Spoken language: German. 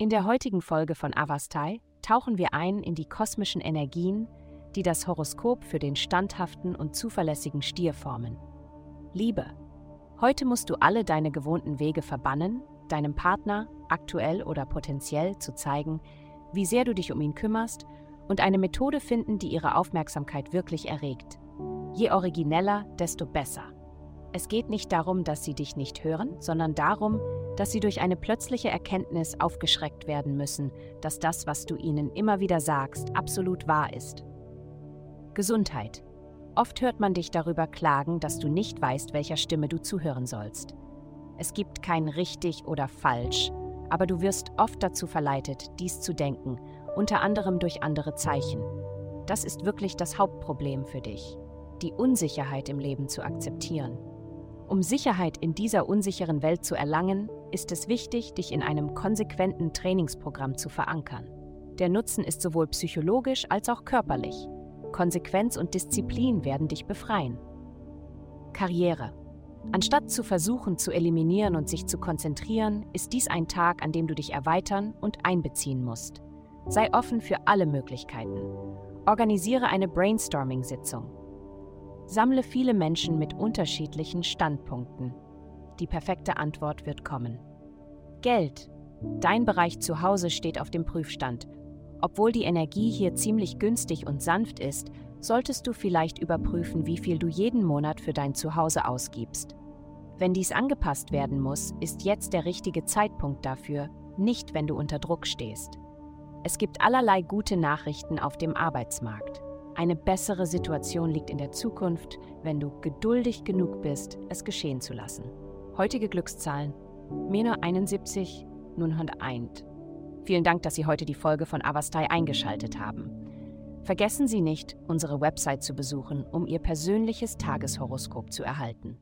In der heutigen Folge von Avastai tauchen wir ein in die kosmischen Energien, die das Horoskop für den standhaften und zuverlässigen Stier formen. Liebe. Heute musst du alle deine gewohnten Wege verbannen, deinem Partner, aktuell oder potenziell, zu zeigen, wie sehr du dich um ihn kümmerst und eine Methode finden, die ihre Aufmerksamkeit wirklich erregt. Je origineller, desto besser. Es geht nicht darum, dass sie dich nicht hören, sondern darum, dass sie durch eine plötzliche Erkenntnis aufgeschreckt werden müssen, dass das, was du ihnen immer wieder sagst, absolut wahr ist. Gesundheit. Oft hört man dich darüber klagen, dass du nicht weißt, welcher Stimme du zuhören sollst. Es gibt kein richtig oder falsch, aber du wirst oft dazu verleitet, dies zu denken, unter anderem durch andere Zeichen. Das ist wirklich das Hauptproblem für dich, die Unsicherheit im Leben zu akzeptieren. Um Sicherheit in dieser unsicheren Welt zu erlangen, ist es wichtig, dich in einem konsequenten Trainingsprogramm zu verankern. Der Nutzen ist sowohl psychologisch als auch körperlich. Konsequenz und Disziplin werden dich befreien. Karriere. Anstatt zu versuchen zu eliminieren und sich zu konzentrieren, ist dies ein Tag, an dem du dich erweitern und einbeziehen musst. Sei offen für alle Möglichkeiten. Organisiere eine Brainstorming-Sitzung. Sammle viele Menschen mit unterschiedlichen Standpunkten. Die perfekte Antwort wird kommen. Geld. Dein Bereich zu Hause steht auf dem Prüfstand. Obwohl die Energie hier ziemlich günstig und sanft ist, solltest du vielleicht überprüfen, wie viel du jeden Monat für dein Zuhause ausgibst. Wenn dies angepasst werden muss, ist jetzt der richtige Zeitpunkt dafür, nicht wenn du unter Druck stehst. Es gibt allerlei gute Nachrichten auf dem Arbeitsmarkt. Eine bessere Situation liegt in der Zukunft, wenn du geduldig genug bist, es geschehen zu lassen. Heutige Glückszahlen: Mena 71, nun 101. Vielen Dank, dass Sie heute die Folge von Avastai eingeschaltet haben. Vergessen Sie nicht, unsere Website zu besuchen, um Ihr persönliches Tageshoroskop zu erhalten.